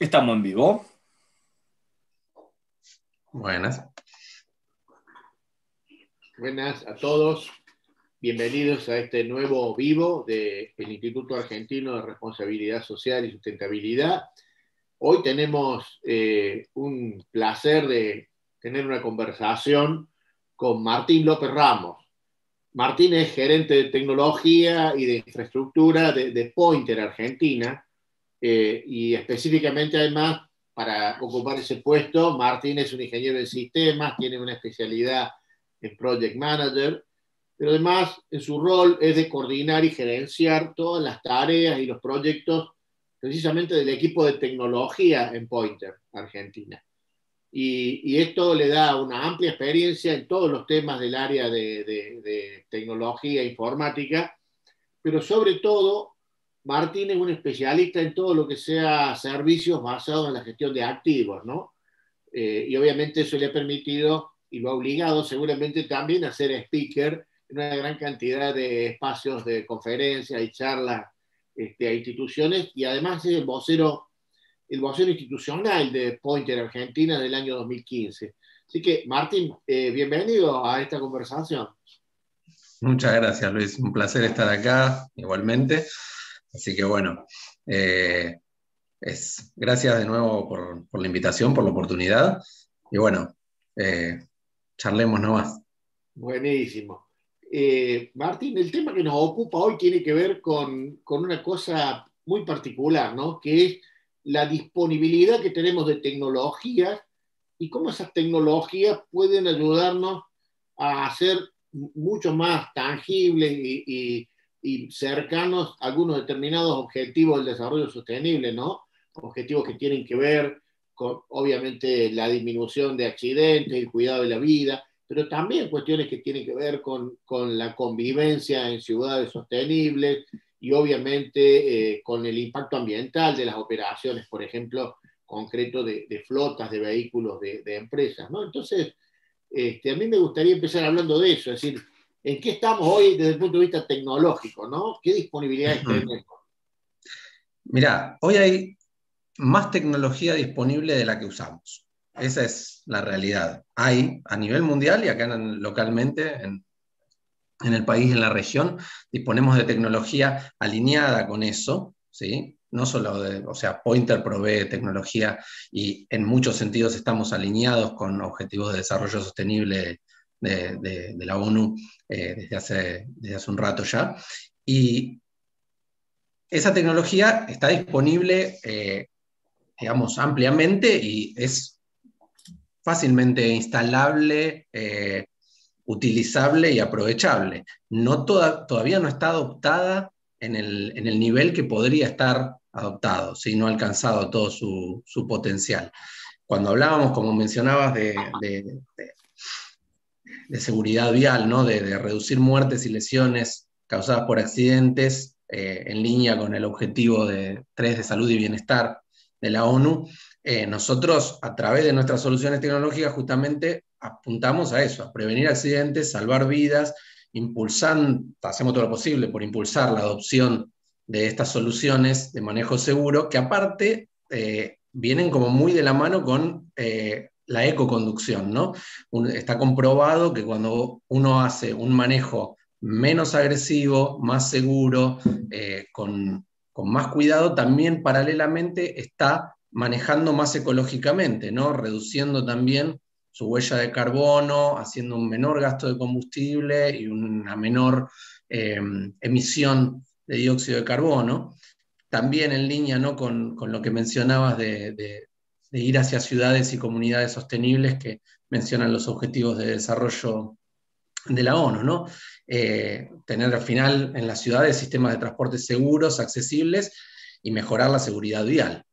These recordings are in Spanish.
Estamos en vivo. Buenas. Buenas a todos. Bienvenidos a este nuevo vivo del Instituto Argentino de Responsabilidad Social y Sustentabilidad. Hoy tenemos eh, un placer de tener una conversación con Martín López Ramos. Martín es gerente de tecnología y de infraestructura de, Pointer Argentina eh, y específicamente además para ocupar ese puesto, Martín es un ingeniero de sistemas, tiene una especialidad en Project Manager, pero además en su rol es de coordinar y gerenciar todas las tareas y los proyectos precisamente del equipo de tecnología en Pointer, Argentina. Y, esto le da una amplia experiencia en todos los temas del área de, de tecnología informática, pero sobre todo Martín es un especialista en todo lo que sea servicios basados en la gestión de activos, ¿no? Eh, y obviamente eso le ha permitido y lo ha obligado seguramente también a ser speaker en una gran cantidad de espacios de conferencias y charlas este, a instituciones y además es el vocero, el vocero institucional de Pointer Argentina del año 2015. Así que, Martín, eh, bienvenido a esta conversación. Muchas gracias, Luis. Un placer estar acá, igualmente. Así que bueno, eh, es, gracias de nuevo por, la invitación, por la oportunidad. Y bueno, eh, charlemos nomás. Buenísimo. Eh, Martín, el tema que nos ocupa hoy tiene que ver con, con, una cosa muy particular, ¿no? Que es la disponibilidad que tenemos de tecnologías y cómo esas tecnologías pueden ayudarnos a hacer mucho más tangibles y cercanos a algunos determinados objetivos del desarrollo sostenible, ¿no? Objetivos que tienen que ver con, obviamente, la disminución de accidentes, el cuidado de la vida, pero también cuestiones que tienen que ver con, con la convivencia en ciudades sostenibles y, obviamente, eh, con el impacto ambiental de las operaciones, por ejemplo, concreto de, flotas de vehículos de, de empresas, ¿no? Entonces, este, a mí me gustaría empezar hablando de eso, es decir, ¿En qué estamos hoy desde el punto de vista tecnológico? ¿no? ¿Qué disponibilidades tenemos? Mira, hoy hay más tecnología disponible de la que usamos. Esa es la realidad. Hay a nivel mundial y acá localmente, en, el país, en la región, disponemos de tecnología alineada con eso, ¿sí? No solo de, o sea, Pointer provee tecnología y en muchos sentidos estamos alineados con objetivos de desarrollo sostenible de, la ONU eh, desde, hace, desde hace un rato ya. Y esa tecnología está disponible, eh, digamos, ampliamente y es fácilmente instalable, eh, utilizable y aprovechable. No todavía no está adoptada en el, nivel que podría estar adoptado, si no ha alcanzado todo su, potencial. Cuando hablábamos, como mencionabas, de seguridad vial, ¿no? de, reducir muertes y lesiones causadas por accidentes eh, en línea con el objetivo de 3 de salud y bienestar de la ONU, eh, nosotros a través de nuestras soluciones tecnológicas justamente apuntamos a eso, a prevenir accidentes, salvar vidas, impulsando, hacemos todo lo posible por impulsar la adopción de estas soluciones de manejo seguro, que aparte eh, vienen como muy de la mano con la ecoconducción, ¿no? está comprobado que cuando uno hace un manejo menos agresivo, más seguro, eh, con, más cuidado, también paralelamente está manejando más ecológicamente, ¿no? Reduciendo también su huella de carbono, haciendo un menor gasto de combustible y una menor eh, emisión de dióxido de carbono. También en línea ¿no? con, lo que mencionabas de ir hacia ciudades y comunidades sostenibles que mencionan los objetivos de desarrollo de la ONU, ¿no? Eh, tener al final en las ciudades sistemas de transporte seguros, accesibles y mejorar la seguridad vial.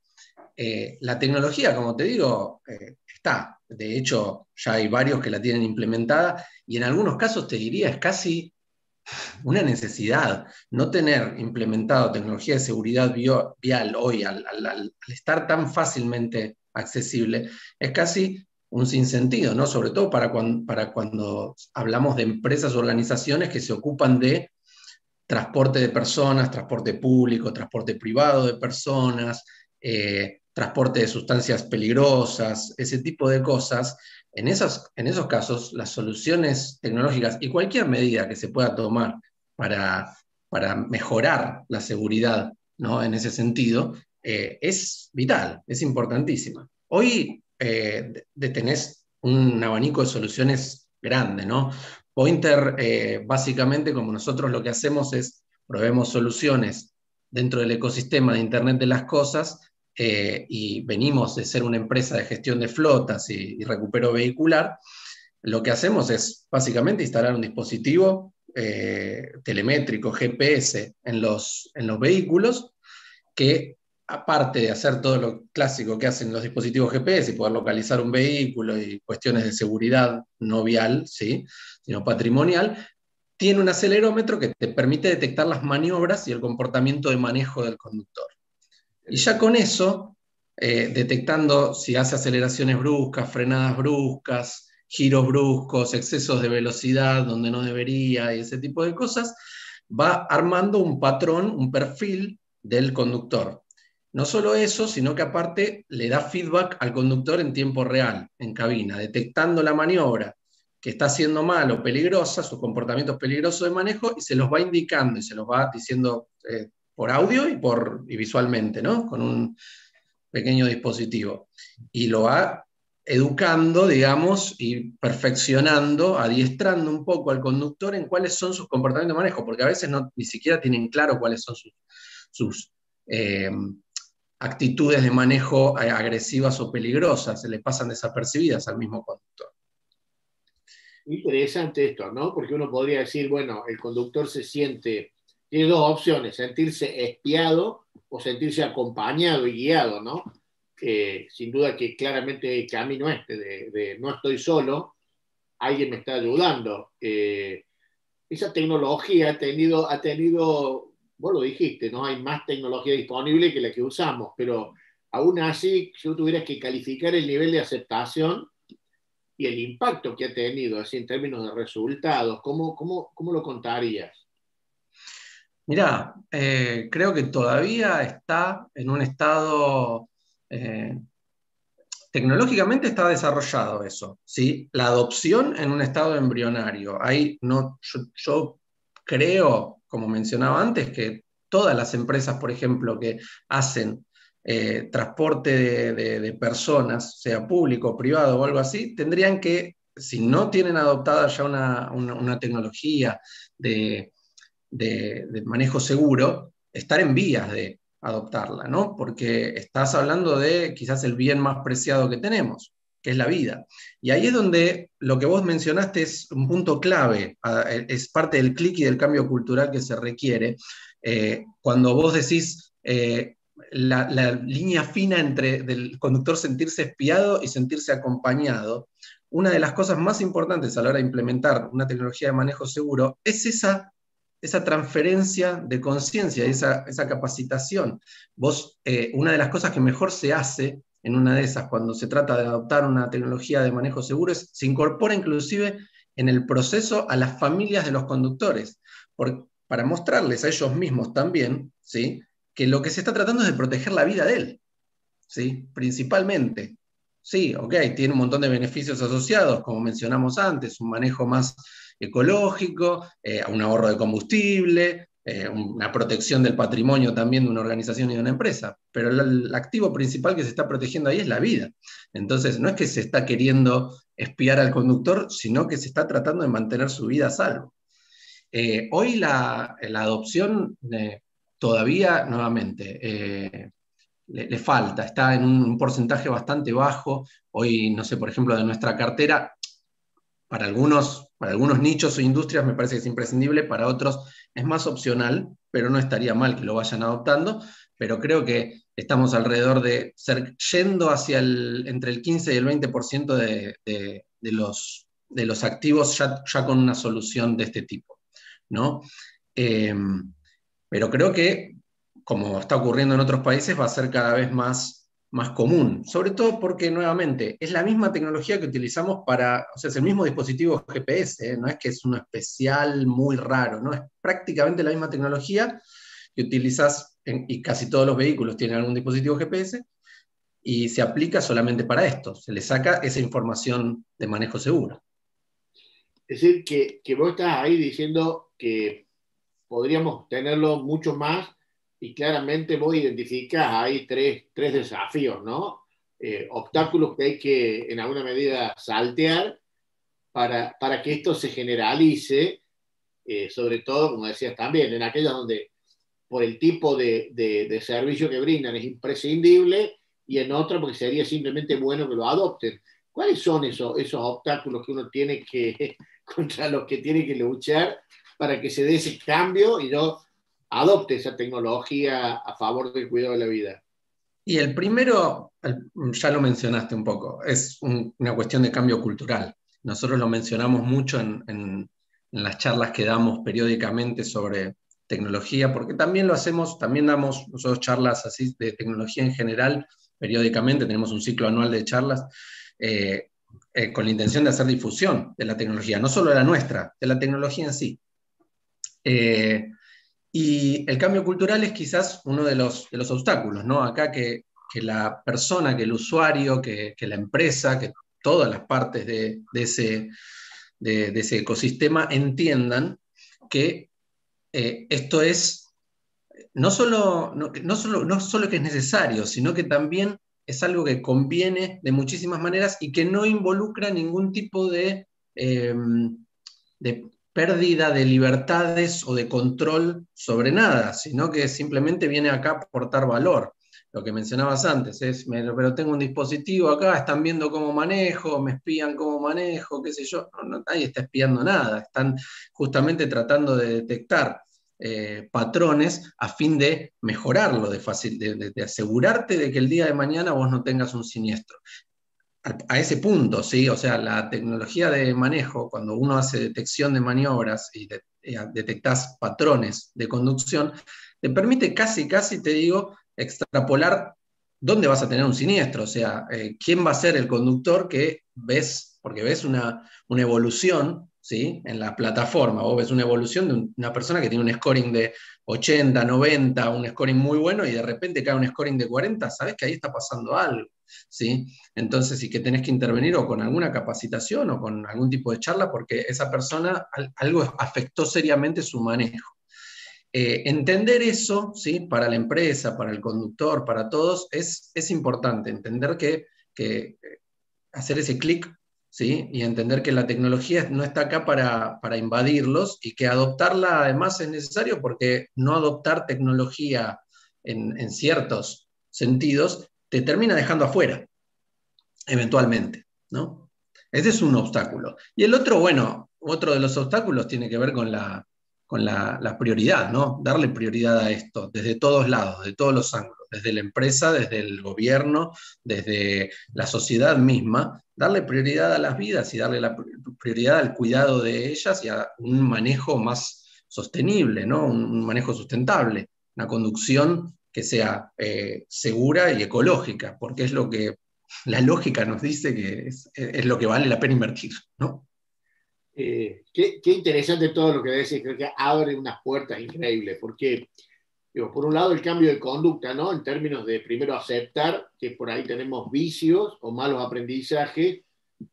Eh, la tecnología, como te digo, eh, está. De hecho, ya hay varios que la tienen implementada y en algunos casos te diría es casi una necesidad. No tener implementado tecnología de seguridad vial hoy, al estar tan fácilmente accesible, es casi un sinsentido, ¿no? Sobre todo para cuando, hablamos de empresas o organizaciones que se ocupan de transporte de personas, transporte público, transporte privado de personas, eh, transporte de sustancias peligrosas, ese tipo de cosas, en esos, en esos casos las soluciones tecnológicas y cualquier medida que se pueda tomar para, para mejorar la seguridad ¿no? en ese sentido eh, es vital, es importantísima. Hoy eh, tenés un abanico de soluciones grande, ¿no? Pointer, eh, básicamente, como nosotros lo que hacemos es proveemos soluciones dentro del ecosistema de Internet de las Cosas y venimos de ser una empresa de gestión de flotas y, recupero vehicular, lo que hacemos es básicamente instalar un dispositivo telemétrico, GPS, en los, en los vehículos que aparte de hacer todo lo clásico que hacen los dispositivos GPS y poder localizar un vehículo y cuestiones de seguridad no vial, ¿sí? sino patrimonial, tiene un acelerómetro que te permite detectar las maniobras y el comportamiento de manejo del conductor. Y ya con eso, eh, detectando si hace aceleraciones bruscas, frenadas bruscas, giros bruscos, excesos de velocidad donde no debería y ese tipo de cosas, va armando un patrón, un perfil del conductor. No solo eso, sino que aparte le da feedback al conductor en tiempo real, en cabina, detectando la maniobra que está haciendo mal o peligrosa, sus comportamientos peligrosos de manejo, y se los va indicando y se los va diciendo eh, por audio y, por, visualmente, ¿no? Con un pequeño dispositivo. Y lo va educando, digamos, y perfeccionando, adiestrando un poco al conductor en cuáles son sus comportamientos de manejo, porque a veces no, ni siquiera tienen claro cuáles son sus, sus eh, actitudes de manejo eh, agresivas o peligrosas, se le pasan desapercibidas al mismo conductor. Interesante esto, ¿no? Porque uno podría decir, bueno, el conductor se siente, tiene dos opciones, sentirse espiado o sentirse acompañado y guiado, ¿no? sin duda que claramente el camino este de, no estoy solo, alguien me está ayudando. Eh, esa tecnología ha tenido, ha tenido vos lo dijiste, no hay más tecnología disponible que la que usamos, pero aún así, si yo tuviera que calificar el nivel de aceptación y el impacto que ha tenido, así en términos de resultados, ¿cómo, cómo, cómo lo contarías? Mirá, eh, creo que todavía está en un estado, eh, tecnológicamente está desarrollado eso, ¿sí? La adopción en un estado embrionario. Ahí no, yo creo como mencionaba antes, que todas las empresas, por ejemplo, que hacen eh, transporte de, personas, sea público, privado o algo así, tendrían que, si no tienen adoptada ya una, tecnología de, de, manejo seguro, estar en vías de adoptarla, ¿no? Porque estás hablando de quizás el bien más preciado que tenemos es la vida. Y ahí es donde lo que vos mencionaste es un punto clave, es parte del clic y del cambio cultural que se requiere. Eh, cuando vos decís eh, la, línea fina entre el conductor sentirse espiado y sentirse acompañado, una de las cosas más importantes a la hora de implementar una tecnología de manejo seguro es esa esa transferencia de conciencia, esa, esa capacitación. Vos, eh, una de las cosas que mejor se hace en una de esas, cuando se trata de adoptar una tecnología de manejo seguro, se incorpora inclusive en el proceso a las familias de los conductores, para mostrarles a ellos mismos también ¿sí? que lo que se está tratando es de proteger la vida de él, ¿sí? principalmente. Sí, ok, tiene un montón de beneficios asociados, como mencionamos antes, un manejo más ecológico, eh, un ahorro de combustible, eh, una protección del patrimonio también de una organización y de una empresa, pero el, activo principal que se está protegiendo ahí es la vida. Entonces, no es que se está queriendo espiar al conductor, sino que se está tratando de mantener su vida a salvo. Eh, hoy la, adopción eh, todavía, nuevamente, le, falta, está en un, porcentaje bastante bajo. Hoy, no sé, por ejemplo, de nuestra cartera, para algunos, para algunos nichos o industrias me parece que es imprescindible, para otros es más opcional, pero no estaría mal que lo vayan adoptando, pero creo que estamos alrededor de ser yendo hacia el, entre el 15 y el 20% de, de, los, de los activos ya, ya, con una solución de este tipo. ¿no? Em, pero creo que, como está ocurriendo en otros países, va a ser cada vez más más común, sobre todo porque nuevamente es la misma tecnología que utilizamos para, o sea, es el mismo dispositivo GPS, ¿eh? no es que es uno especial muy raro, no es prácticamente la misma tecnología que utilizas y casi todos los vehículos tienen algún dispositivo GPS y se aplica solamente para esto, se le saca esa información de manejo seguro. Es decir, que, que vos estás ahí diciendo que podríamos tenerlo mucho más y claramente vos identificas ahí tres, tres desafíos, ¿no? Eh, obstáculos que hay que en alguna medida saltear para, para que esto se generalice, eh, sobre todo, como decías también, en aquellas donde por el tipo de, de, servicio que brindan es imprescindible y en otras porque sería simplemente bueno que lo adopten. ¿Cuáles son esos, esos obstáculos que uno tiene que, contra los que tiene que luchar para que se dé ese cambio y yo adopte esa tecnología a favor del cuidado de la vida? Y el primero, ya lo mencionaste un poco, es una cuestión de cambio cultural. Nosotros lo mencionamos mucho en, las charlas que damos periódicamente sobre tecnología, porque también lo hacemos, también damos nosotros charlas así de tecnología en general, periódicamente, tenemos un ciclo anual de charlas, eh, eh, con la intención de hacer difusión de la tecnología, no solo de la nuestra, de la tecnología en sí. Eh, y el cambio cultural es quizás uno de los, de los obstáculos, ¿no? Acá que, que, la persona, que el usuario, que, la empresa, que todas las partes de, de, ese, de, ese, ecosistema entiendan que eh, esto es no solo, no, solo, no solo que es necesario, sino que también es algo que conviene de muchísimas maneras y que no involucra ningún tipo de, eh, de pérdida de libertades o de control sobre nada, sino que simplemente viene acá a aportar valor. Lo que mencionabas antes es, pero tengo un dispositivo acá, están viendo cómo manejo, me espían cómo manejo, qué sé yo. No, nadie está espiando nada, están justamente tratando de detectar eh, patrones a fin de mejorarlo, de, de, de, asegurarte de que el día de mañana vos no tengas un siniestro a, ese punto, ¿sí? O sea, la tecnología de manejo, cuando uno hace detección de maniobras y eh, detectas patrones de conducción, te permite casi, casi, te digo, extrapolar dónde vas a tener un siniestro, o sea, eh, quién va a ser el conductor que ves, porque ves una, una evolución ¿sí? en la plataforma, vos ves una evolución de una persona que tiene un scoring de 80, 90, un scoring muy bueno y de repente cae un scoring de 40, sabes que ahí está pasando algo. ¿Sí? Entonces, sí que tenés que intervenir o con alguna capacitación o con algún tipo de charla porque esa persona algo afectó seriamente su manejo. Eh, entender eso, ¿sí? Para la empresa, para el conductor, para todos, es, es importante. Entender que, que hacer ese clic, ¿sí? Y entender que la tecnología no está acá para, para invadirlos y que adoptarla además es necesario porque no adoptar tecnología en ciertos sentidos te termina dejando afuera, eventualmente, ¿no? Ese es un obstáculo. Y el otro, bueno, otro de los obstáculos tiene que ver con la, con la, la, prioridad, ¿no? Darle prioridad a esto desde todos lados, de todos los ángulos, desde la empresa, desde el gobierno, desde la sociedad misma, darle prioridad a las vidas y darle la prioridad al cuidado de ellas y a un manejo más sostenible, ¿no? Un manejo sustentable, una conducción que sea eh, segura y ecológica, porque es lo que la lógica nos dice que es, lo que vale la pena invertir, ¿no? Eh, qué, qué, interesante todo lo que decís, creo que abre unas puertas increíbles, porque por un lado el cambio de conducta, ¿no? En términos de primero aceptar que por ahí tenemos vicios o malos aprendizajes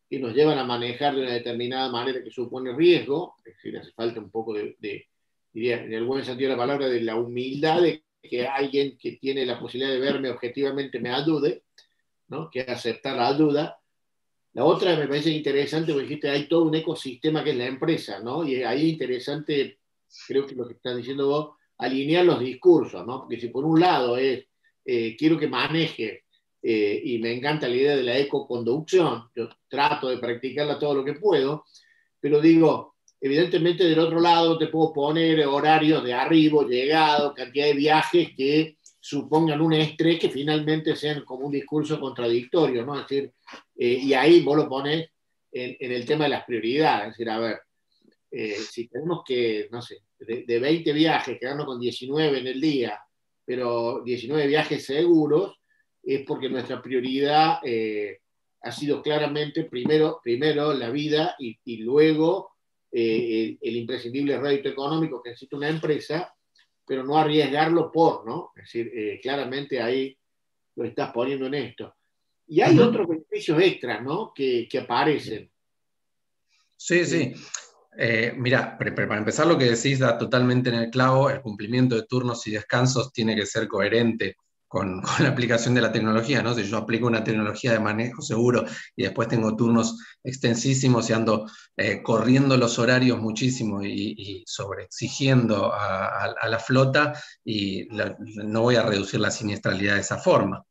que nos llevan a manejar de una determinada manera que supone riesgo, es decir, hace falta un poco de, diría, en el buen sentido de la palabra, de la humildad que alguien que tiene la posibilidad de verme objetivamente me ayude, ¿no? que aceptar la ayuda. La otra me parece interesante, porque dijiste, hay todo un ecosistema que es la empresa, ¿no? Y ahí es interesante, creo que lo que estás diciendo vos, alinear los discursos, ¿no? Porque si por un lado es, eh, quiero que maneje, eh, y me encanta la idea de la ecoconducción, yo trato de practicarla todo lo que puedo, pero digo, Evidentemente, del otro lado te puedo poner horarios de arribo, llegado, cantidad de viajes que supongan un estrés que finalmente sean como un discurso contradictorio, ¿no? Decir, eh, y ahí vos lo pones en, el tema de las prioridades, es decir, a ver, eh, si tenemos que, no sé, de, de, 20 viajes, quedarnos con 19 en el día, pero 19 viajes seguros, es porque nuestra prioridad eh, ha sido claramente primero, primero la vida y luego eh, el, imprescindible rédito económico que necesita una empresa, pero no arriesgarlo por, ¿no? Es decir, eh, claramente ahí lo estás poniendo en esto. Y hay otros beneficios extras, ¿no? Que, que aparecen. Sí, sí. Eh, mira, para empezar lo que decís da totalmente en el clavo, el cumplimiento de turnos y descansos tiene que ser coherente con, la aplicación de la tecnología, ¿no? Si yo aplico una tecnología de manejo seguro y después tengo turnos extensísimos y ando eh, corriendo los horarios muchísimo y, sobreexigiendo a, la flota y no voy a reducir la siniestralidad de esa forma.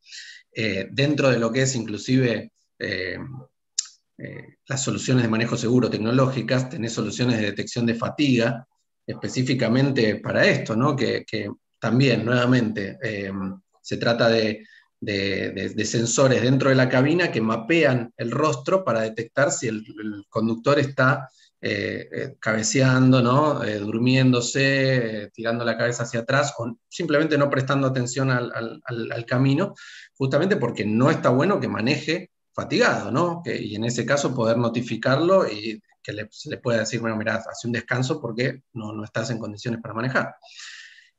Eh, dentro de lo que es inclusive eh, las soluciones de manejo seguro tecnológicas, tenés soluciones de detección de fatiga específicamente para esto, ¿no? que, también, nuevamente, se trata de, sensores dentro de la cabina que mapean el rostro para detectar si el, conductor está eh, cabeceando, ¿no? durmiéndose, tirando la cabeza hacia atrás o simplemente no prestando atención al camino, justamente porque no está bueno que maneje fatigado, ¿no? y en ese caso poder notificarlo y que se le pueda decir, bueno, mira, hace un descanso porque no, estás en condiciones para manejar.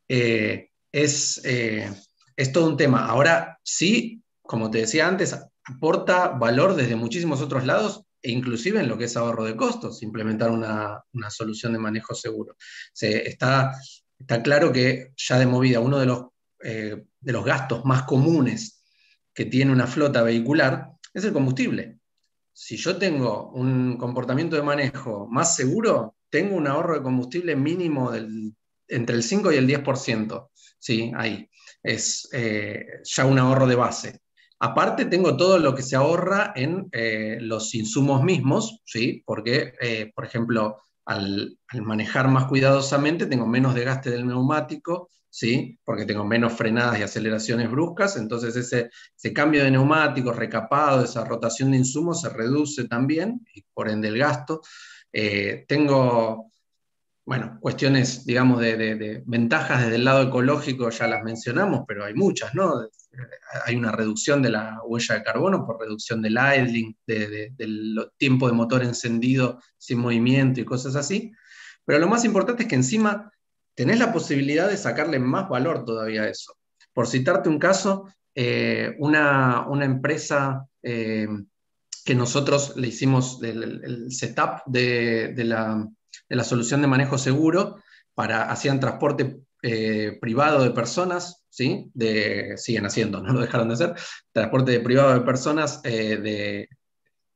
Eh, es, eh, es todo un tema. Ahora sí, como te decía antes, aporta valor desde muchísimos otros lados e inclusive en lo que es ahorro de costos, implementar una, solución de manejo seguro. Se, está, está claro que ya de movida uno de los, eh, de los gastos más comunes que tiene una flota vehicular es el combustible. Si yo tengo un comportamiento de manejo más seguro, tengo un ahorro de combustible mínimo del, entre el 5 y el 10%. Sí, ahí. Es eh, ya un ahorro de base. Aparte, tengo todo lo que se ahorra en eh, los insumos mismos, ¿sí? porque, eh, por ejemplo, al, manejar más cuidadosamente, tengo menos desgaste del neumático, ¿sí? porque tengo menos frenadas y aceleraciones bruscas, entonces ese, cambio de neumáticos recapado, esa rotación de insumos se reduce también, por ende el gasto. Tengo, bueno, cuestiones, digamos, de, ventajas desde el lado ecológico, ya las mencionamos, pero hay muchas, ¿no? Hay una reducción de la huella de carbono por reducción del idling, del tiempo de motor encendido sin movimiento y cosas así. Pero lo más importante es que encima tenés la posibilidad de sacarle más valor todavía a eso. Por citarte un caso, eh, una, empresa eh, que nosotros le hicimos el, setup de, la, solución de manejo seguro para hacían transporte eh, privado de personas, ¿sí? De, siguen haciendo, no lo dejaron de hacer, transporte privado de personas de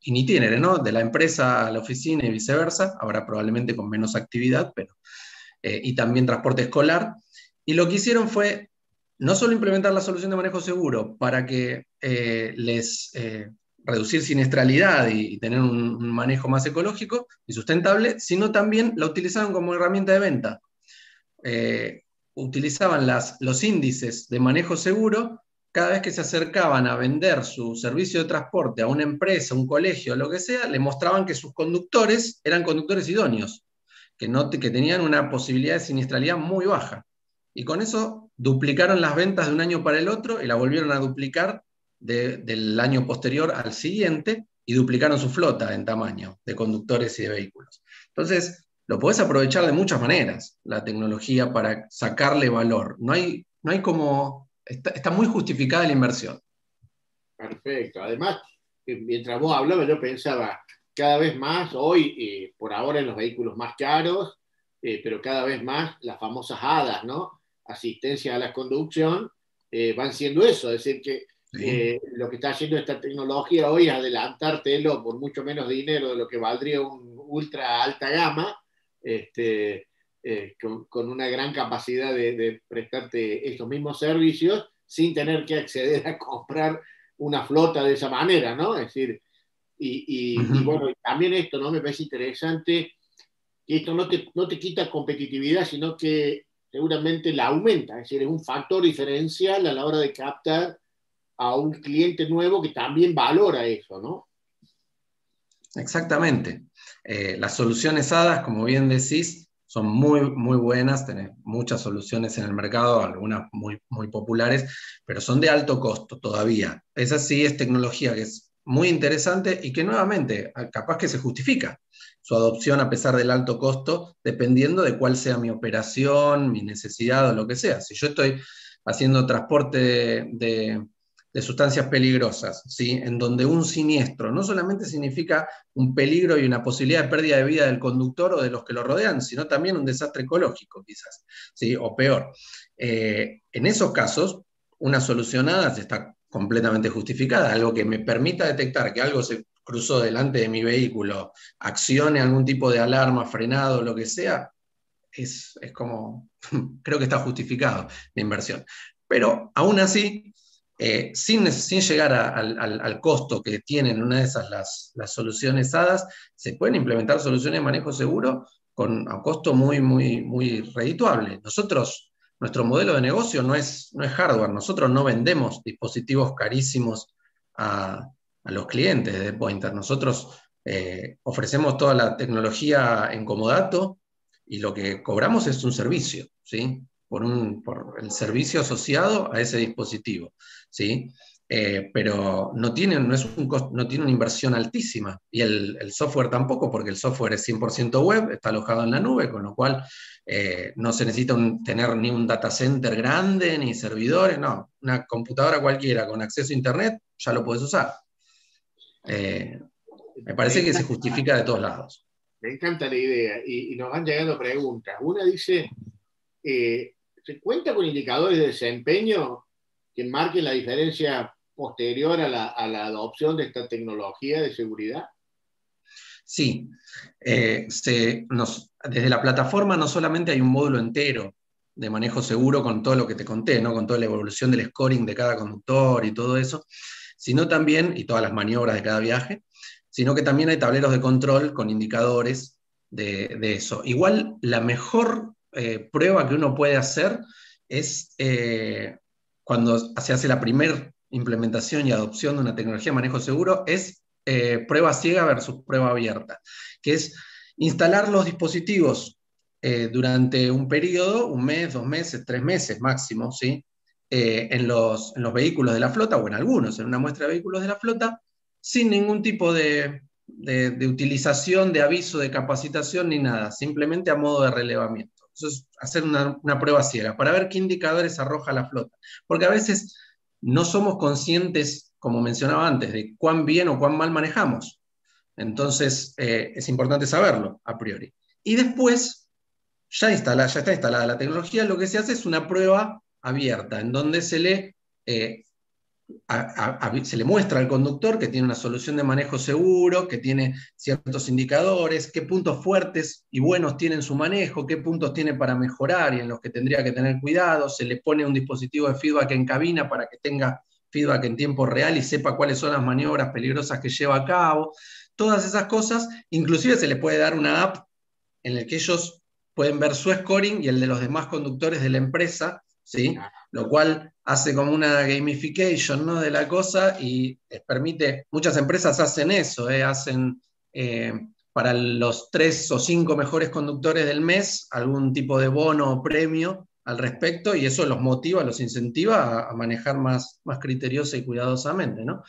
in itinere, ¿no? De la empresa a la oficina y viceversa, ahora probablemente con menos actividad, pero eh, y también transporte escolar. Y lo que hicieron fue no solo implementar la solución de manejo seguro para que eh, les eh, reducir siniestralidad y, tener un, manejo más ecológico y sustentable, sino también la utilizaron como herramienta de venta. utilizaban las, los índices de manejo seguro cada vez que se acercaban a vender su servicio de transporte a una empresa, un colegio, lo que sea, le mostraban que sus conductores eran conductores idóneos que, no, que tenían una posibilidad de siniestralidad muy baja. Y con eso duplicaron las ventas de un año para el otro y la volvieron a duplicar del año posterior al siguiente y duplicaron su flota en tamaño de conductores y de vehículos. Entonces, lo puedes aprovechar de muchas maneras, la tecnología, para sacarle valor. No hay, no hay como, está, muy justificada la inversión. Perfecto. Además, mientras vos hablabas, yo pensaba, cada vez más, hoy, eh, por ahora en los vehículos más caros, eh, pero cada vez más las famosas HADAS, ¿no? Asistencia a la conducción, eh, van siendo eso, es decir, que lo que está haciendo esta tecnología hoy es adelantártelo por mucho menos dinero de lo que valdría un ultra alta gama, este, con, una gran capacidad de, de prestarte estos mismos servicios sin tener que acceder a comprar una flota de esa manera, ¿no? Es decir, y, bueno, también esto, ¿no? Me parece interesante que esto no te, no te quita competitividad, sino que seguramente la aumenta, es decir, es un factor diferencial a la hora de captar a un cliente nuevo que también valora eso, ¿no? Exactamente. Eh, las soluciones HADAS, como bien decís, son muy, muy buenas, tenés muchas soluciones en el mercado, algunas muy, muy populares, pero son de alto costo todavía. Esa sí es tecnología que es muy interesante y que nuevamente, capaz que se justifica su adopción a pesar del alto costo, dependiendo de cuál sea mi operación, mi necesidad o lo que sea. Si yo estoy haciendo transporte de sustancias peligrosas, ¿sí? en donde un siniestro no solamente significa un peligro y una posibilidad de pérdida de vida del conductor o de los que lo rodean, sino también un desastre ecológico, quizás, ¿sí? o peor. Eh, en esos casos, una solucionada está completamente justificada, algo que me permita detectar que algo se cruzó delante de mi vehículo, accione algún tipo de alarma, frenado, lo que sea, es, como, creo que está justificado la inversión. Pero aún así, eh, sin, sin, llegar al, costo que tienen una de esas las, las, soluciones HADAS, se pueden implementar soluciones de manejo seguro con a costo muy, muy, muy redituable. Nosotros, nuestro modelo de negocio no es, no es hardware, nosotros no vendemos dispositivos carísimos a, a los clientes de Pointer. Nosotros eh, ofrecemos toda la tecnología en comodato y lo que cobramos es un servicio, ¿sí? Por, un, por el servicio asociado a ese dispositivo, ¿sí? Eh, pero no tiene, no, es un no tiene una inversión altísima y el, el, software tampoco, porque el software es 100% web, está alojado en la nube, con lo cual eh, no se necesita tener ni un data center grande, ni servidores, no, una computadora cualquiera con acceso a Internet ya lo puedes usar. Eh, me parece que se justifica de todos lados. Me encanta la idea y, nos van llegando preguntas. Una dice, ¿se cuenta con indicadores de desempeño que marquen la diferencia posterior a la, adopción de esta tecnología de seguridad? Sí, eh, desde la plataforma no solamente hay un módulo entero de manejo seguro con todo lo que te conté, ¿no? con toda la evolución del scoring de cada conductor y todo eso, sino también, y todas las maniobras de cada viaje, sino que también hay tableros de control con indicadores de, eso. Igual la mejor eh, prueba que uno puede hacer es eh, cuando se hace la primera implementación y adopción de una tecnología de manejo seguro, es eh, prueba ciega versus prueba abierta, que es instalar los dispositivos durante un periodo, un mes, dos meses, tres meses máximo, ¿sí? Eh, en, los, vehículos de la flota, o en algunos, en una muestra de vehículos de la flota, sin ningún tipo de, utilización, de aviso, de capacitación ni nada, simplemente a modo de relevamiento. Hacer una, prueba ciega para ver qué indicadores arroja la flota. Porque a veces no somos conscientes, como mencionaba antes, de cuán bien o cuán mal manejamos. Entonces eh, es importante saberlo a priori. Y después, ya, ya está instalada la tecnología, lo que se hace es una prueba abierta, en donde se le, eh, se le muestra al conductor que tiene una solución de manejo seguro, que tiene ciertos indicadores, qué puntos fuertes y buenos tiene en su manejo, qué puntos tiene para mejorar y en los que tendría que tener cuidado, se le pone un dispositivo de feedback en cabina para que tenga feedback en tiempo real y sepa cuáles son las maniobras peligrosas que lleva a cabo. Todas esas cosas, inclusive se le puede dar una app en la que ellos pueden ver su scoring y el de los demás conductores de la empresa ¿sí? Lo cual hace como una gamification ¿no? de la cosa y les permite, muchas empresas hacen eso, ¿eh? hacen eh, para los tres o cinco mejores conductores del mes algún tipo de bono o premio al respecto y eso los motiva, los incentiva a, manejar más, más criteriosa y cuidadosamente. ¿no?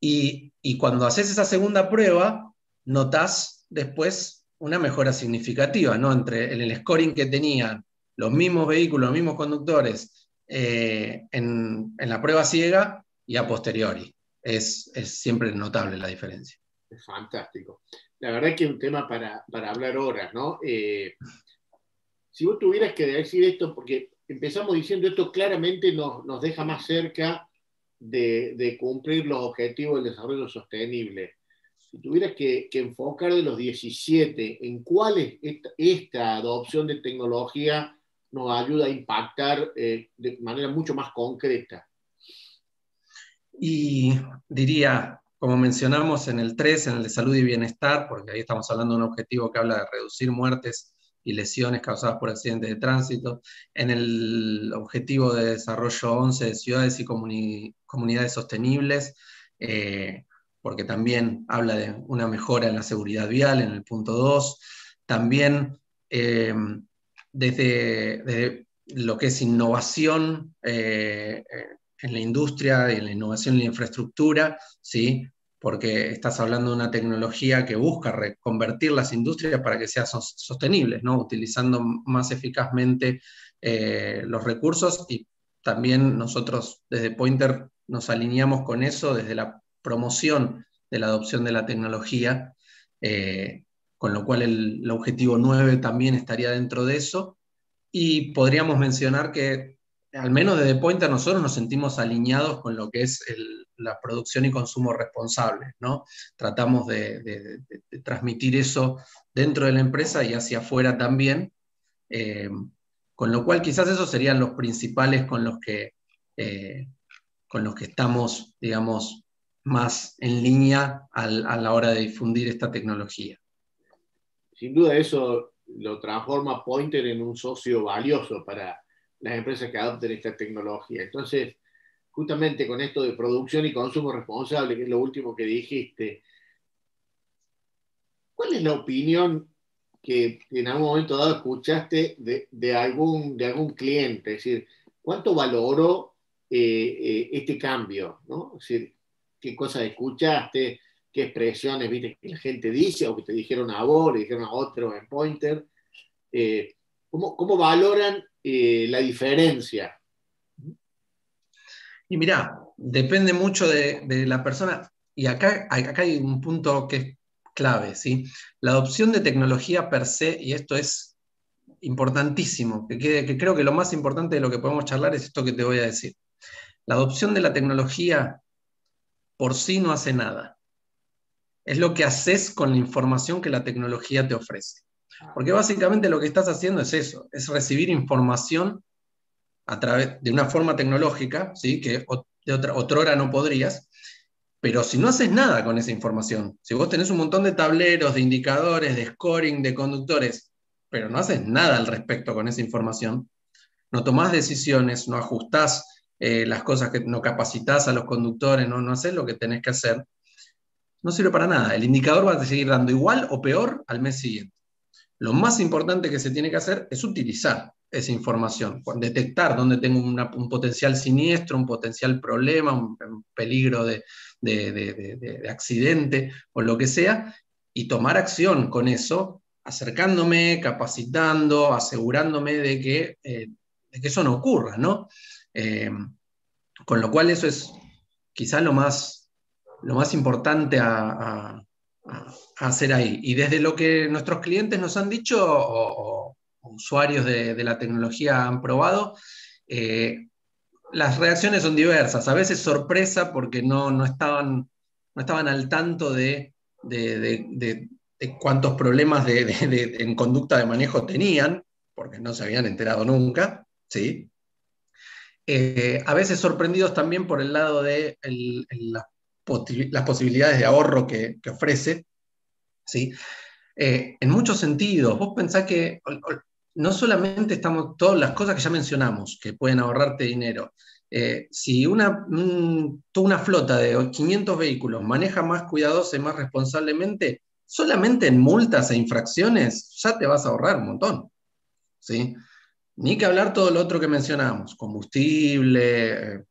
Y, y cuando haces esa segunda prueba, notas después una mejora significativa ¿no? entre el, el scoring que tenían los mismos vehículos, los mismos conductores eh, en, la prueba ciega y a posteriori. Es, siempre notable la diferencia. Es fantástico. La verdad que es un tema para, hablar horas, ¿no? Eh, si vos tuvieras que decir esto, porque empezamos diciendo esto claramente nos, nos deja más cerca de, cumplir los objetivos del desarrollo sostenible. Si tuvieras que, enfocar de los 17, ¿en cuál es esta, esta adopción de tecnología nos ayuda a impactar eh, de manera mucho más concreta. Y diría, como mencionamos en el 3, en el de salud y bienestar, porque ahí estamos hablando de un objetivo que habla de reducir muertes y lesiones causadas por accidentes de tránsito, en el objetivo de desarrollo 11 de ciudades y comunidades sostenibles, eh, porque también habla de una mejora en la seguridad vial en el punto 2, también eh, desde, lo que es innovación eh, eh, en la industria, en la innovación en la infraestructura, ¿sí? porque estás hablando de una tecnología que busca reconvertir las industrias para que sean sostenibles, ¿no? utilizando más eficazmente eh, los recursos y también nosotros desde Pointer nos alineamos con eso desde la promoción de la adopción de la tecnología, con lo cual el, objetivo 9 también estaría dentro de eso. Y podríamos mencionar que, al menos desde Pointer, nosotros nos sentimos alineados con lo que es la producción y consumo responsable. ¿no? Tratamos de, transmitir eso dentro de la empresa y hacia afuera también. Eh, con lo cual, quizás esos serían los principales con los que, eh, con los que estamos, digamos, más en línea a la hora de difundir esta tecnología. Sin duda eso lo transforma Pointer en un socio valioso para las empresas que adopten esta tecnología. Entonces, justamente con esto de producción y consumo responsable, que es lo último que dijiste, ¿cuál es la opinión que en algún momento dado escuchaste de, algún, de algún cliente? Es decir, ¿cuánto valoró eh, eh, este cambio? ¿no? Es decir, ¿qué cosas escuchaste? ¿Qué expresiones viste que la gente dice o que te dijeron a vos, le dijeron a otro en Pointer? Eh, ¿cómo, valoran la diferencia? Y mira, depende mucho de, de, la persona. Y acá, acá hay un punto que es clave, ¿sí? La adopción de tecnología per se, y esto es importantísimo, que, que creo que lo más importante de lo que podemos charlar es esto que te voy a decir. La adopción de la tecnología por sí no hace nada. Es lo que haces con la información que la tecnología te ofrece. Porque básicamente lo que estás haciendo es eso, es recibir información a través de una forma tecnológica, ¿sí? que de otra, otra hora no podrías, pero si no haces nada con esa información, si vos tenés un montón de tableros, de indicadores, de scoring, de conductores, pero no haces nada al respecto con esa información, no tomás decisiones, no ajustás eh, las cosas que no capacitas a los conductores, no, no haces lo que tenés que hacer, no sirve para nada. El indicador va a seguir dando igual o peor al mes siguiente. Lo más importante que se tiene que hacer es utilizar esa información, detectar dónde tengo un potencial siniestro, un potencial problema, un, peligro de, accidente o lo que sea, y tomar acción con eso, acercándome, capacitando, asegurándome de que, eh, eso no ocurra, ¿no? Eh, con lo cual eso es quizás lo más, lo más importante a, hacer ahí. Y desde lo que nuestros clientes nos han dicho o, usuarios de, la tecnología han probado, eh, las reacciones son diversas. A veces sorpresa porque no, no, estaban, no estaban al tanto de, de cuántos problemas en conducta de manejo tenían, porque no se habían enterado nunca, ¿sí? Eh, a veces sorprendidos también por el lado de las posibilidades de ahorro que, ofrece. ¿sí? Eh, en muchos sentidos, vos pensás que no solamente estamos todas las cosas que ya mencionamos, que pueden ahorrarte dinero, eh, si una, una flota de 500 vehículos maneja más cuidadosa y más responsablemente, solamente en multas e infracciones ya te vas a ahorrar un montón. ¿sí? Ni que hablar todo lo otro que mencionamos, combustible,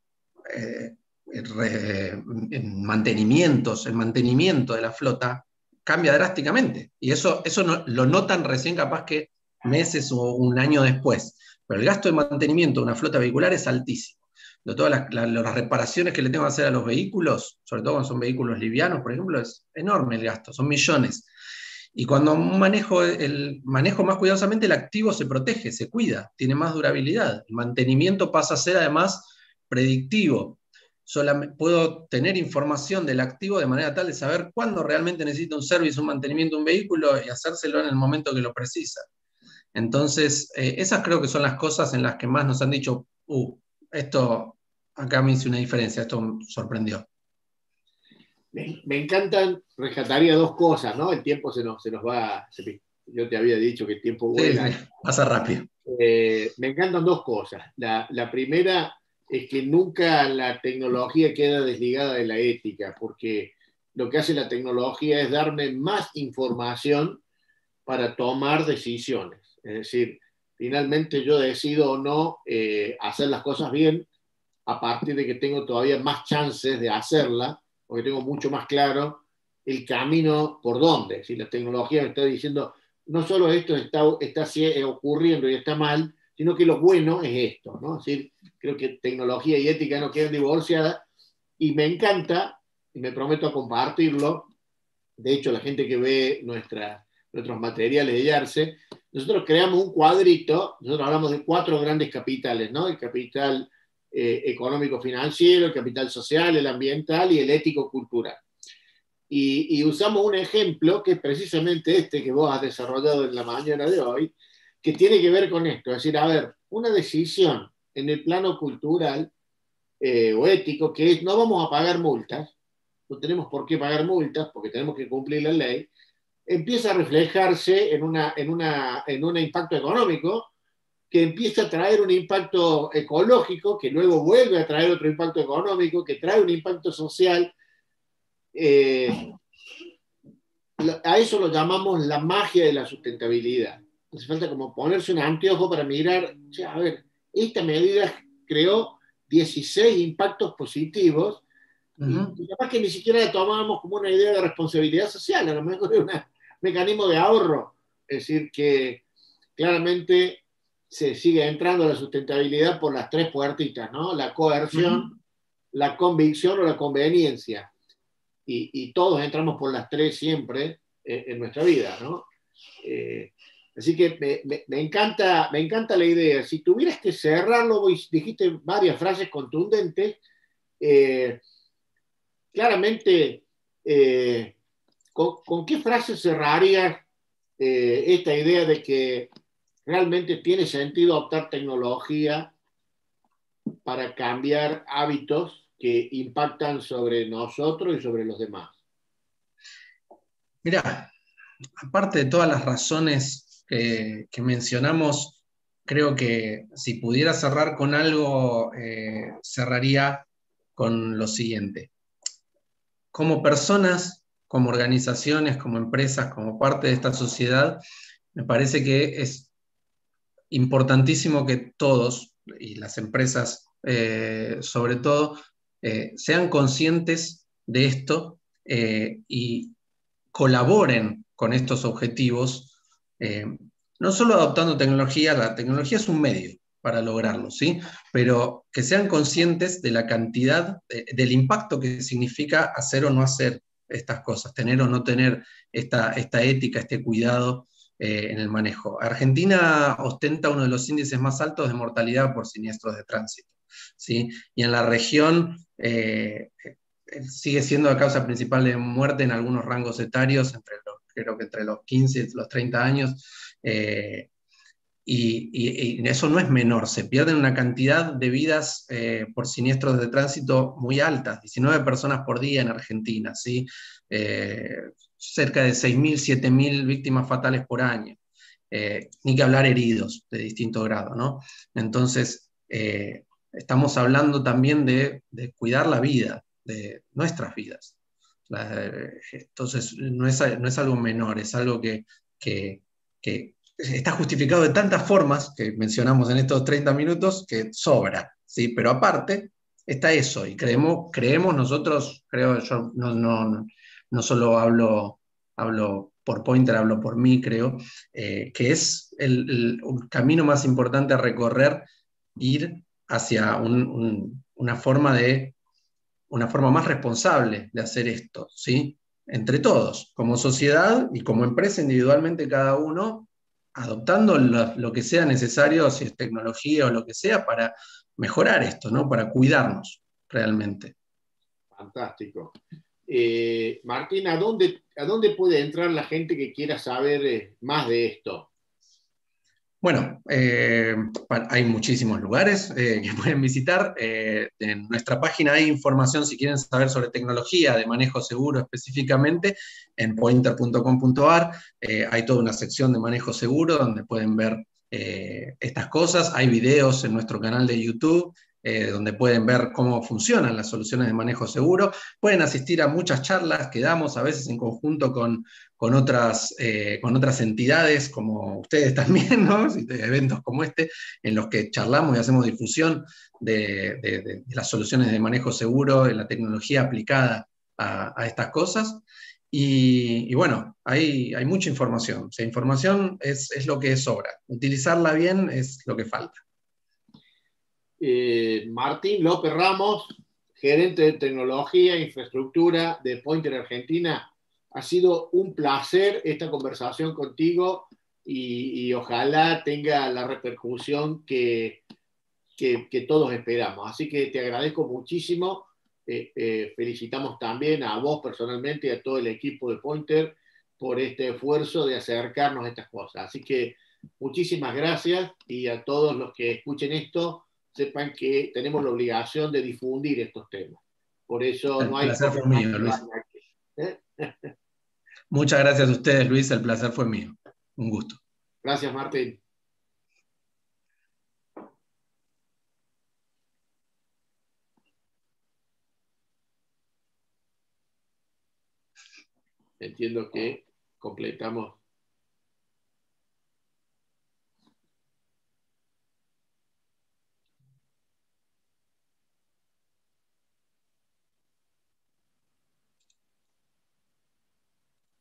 eh, eh, mantenimientos, el mantenimiento de la flota cambia drásticamente. Y eso, eso lo notan recién capaz que meses o un año después. Pero el gasto de mantenimiento de una flota vehicular es altísimo. Todas las, reparaciones que le tengo que hacer a los vehículos, sobre todo cuando son vehículos livianos, por ejemplo, es enorme el gasto, son millones. Y cuando manejo el manejo más cuidadosamente, el activo se protege, se cuida, tiene más durabilidad. El mantenimiento pasa a ser además predictivo. Solamente, puedo tener información del activo de manera tal de saber cuándo realmente necesita un servicio, un mantenimiento un vehículo y hacérselo en el momento que lo precisa. Entonces, eh, esas creo que son las cosas en las que más nos han dicho, uh, esto acá me hizo una diferencia, esto sorprendió. Me, encantan, rescataría dos cosas, ¿no? El tiempo se nos, se nos va, yo te había dicho que el tiempo vuela. pasa rápido. Eh, me encantan dos cosas. La, la, primera es que nunca la tecnología queda desligada de la ética, porque lo que hace la tecnología es darme más información para tomar decisiones. Es decir, finalmente yo decido o no eh, hacer las cosas bien a partir de que tengo todavía más chances de hacerla porque tengo mucho más claro el camino por dónde. Si la tecnología me está diciendo, no solo esto está, está ocurriendo y está mal, sino que lo bueno es esto. ¿no? Es decir, creo que tecnología y ética no quedan divorciadas y me encanta, y me prometo compartirlo, de hecho la gente que ve nuestra, nuestros materiales de Yarse, nosotros creamos un cuadrito, nosotros hablamos de cuatro grandes capitales, ¿no? El capital eh, económico-financiero, el capital social, el ambiental y el ético-cultural. Y, y, usamos un ejemplo que es precisamente este que vos has desarrollado en la mañana de hoy, que tiene que ver con esto. Es decir, a ver, una decisión en el plano cultural eh, o ético, que es no vamos a pagar multas, no tenemos por qué pagar multas porque tenemos que cumplir la ley, empieza a reflejarse en, una, en, una, en un impacto económico que empieza a traer un impacto ecológico, que luego vuelve a traer otro impacto económico, que trae un impacto social. Eh, a eso lo llamamos la magia de la sustentabilidad. Hace falta como ponerse un anteojo para mirar, a ver, esta medida creó 16 impactos positivos, y capaz que ni siquiera la tomábamos como una idea de responsabilidad social, a lo mejor es un mecanismo de ahorro. Es decir, que claramente se sigue entrando a la sustentabilidad por las tres puertitas, ¿no? La coerción, la convicción o la conveniencia. Y, y, todos entramos por las tres siempre en, nuestra vida, ¿no? Eh, Así que me, encanta, me encanta la idea. Si tuvieras que cerrarlo, dijiste varias frases contundentes, eh, claramente, eh, ¿con, qué frase cerrarías eh, esta idea de que realmente tiene sentido adoptar tecnología para cambiar hábitos que impactan sobre nosotros y sobre los demás? Mira, aparte de todas las razones que, mencionamos, creo que si pudiera cerrar con algo, eh, cerraría con lo siguiente. Como personas, como organizaciones, como empresas, como parte de esta sociedad, me parece que es importantísimo que todos, y las empresas eh, sobre todo, eh, sean conscientes de esto y colaboren con estos objetivos eh, no solo adoptando tecnología, la tecnología es un medio para lograrlo, ¿sí? Pero que sean conscientes de la cantidad, del impacto que significa hacer o no hacer estas cosas, tener o no tener esta, esta ética, este cuidado eh, en el manejo. Argentina ostenta uno de los índices más altos de mortalidad por siniestros de tránsito, ¿sí? Y en la región eh, sigue siendo la causa principal de muerte en algunos rangos etarios entre los creo que entre los 15 y los 30 años, eh, y, eso no es menor, se pierden una cantidad de vidas eh, por siniestros de tránsito muy altas, 19 personas por día en Argentina, ¿sí? Eh, cerca de 6.000, 7.000 víctimas fatales por año, ni que hablar heridos de distinto grado, ¿no? Entonces, estamos hablando también de cuidar la vida, de nuestras vidas. Entonces, no es, no es, algo menor, es algo que, que, está justificado de tantas formas que mencionamos en estos 30 minutos que sobra, ¿sí? Pero aparte está eso, y creemos, creemos nosotros, creo yo, no, no, no solo hablo, hablo por Pointer, hablo por mí, creo, eh, que es el, camino más importante a recorrer, ir hacia una forma de una forma más responsable de hacer esto, ¿sí? Entre todos, como sociedad y como empresa individualmente cada uno, adoptando lo, que sea necesario, si es tecnología o lo que sea, para mejorar esto, ¿no? Para cuidarnos realmente. Fantástico. Eh, Martín, ¿a dónde, ¿a dónde puede entrar la gente que quiera saber eh, más de esto? Bueno, eh, hay muchísimos lugares eh, que pueden visitar. Eh, en nuestra página hay información si quieren saber sobre tecnología de manejo seguro específicamente en pointer.com.ar. hay toda una sección de manejo seguro donde pueden ver estas cosas. Hay videos en nuestro canal de YouTube eh, donde pueden ver cómo funcionan las soluciones de manejo seguro. Pueden asistir a muchas charlas que damos a veces en conjunto con, con, otras, eh, con otras entidades, como ustedes también, ¿no? eventos como este, en los que charlamos y hacemos difusión de, las soluciones de manejo seguro, de la tecnología aplicada a, estas cosas. Y, bueno, hay, hay mucha información. O información es, es lo que sobra. Utilizarla bien es lo que falta. Eh, Martín López Ramos, gerente de tecnología e infraestructura de Pointer Argentina. Ha sido un placer esta conversación contigo y, ojalá tenga la repercusión que, que, todos esperamos. Así que te agradezco muchísimo. Eh, eh, felicitamos también a vos personalmente y a todo el equipo de Pointer por este esfuerzo de acercarnos a estas cosas. Así que muchísimas gracias y a todos los que escuchen esto, sepan que tenemos la obligación de difundir estos temas. Por eso no hay... placer fue mío, Luis. ¿Eh? Muchas gracias a ustedes, Luis. El placer fue mío. Un gusto. Gracias, Martín. Entiendo que completamos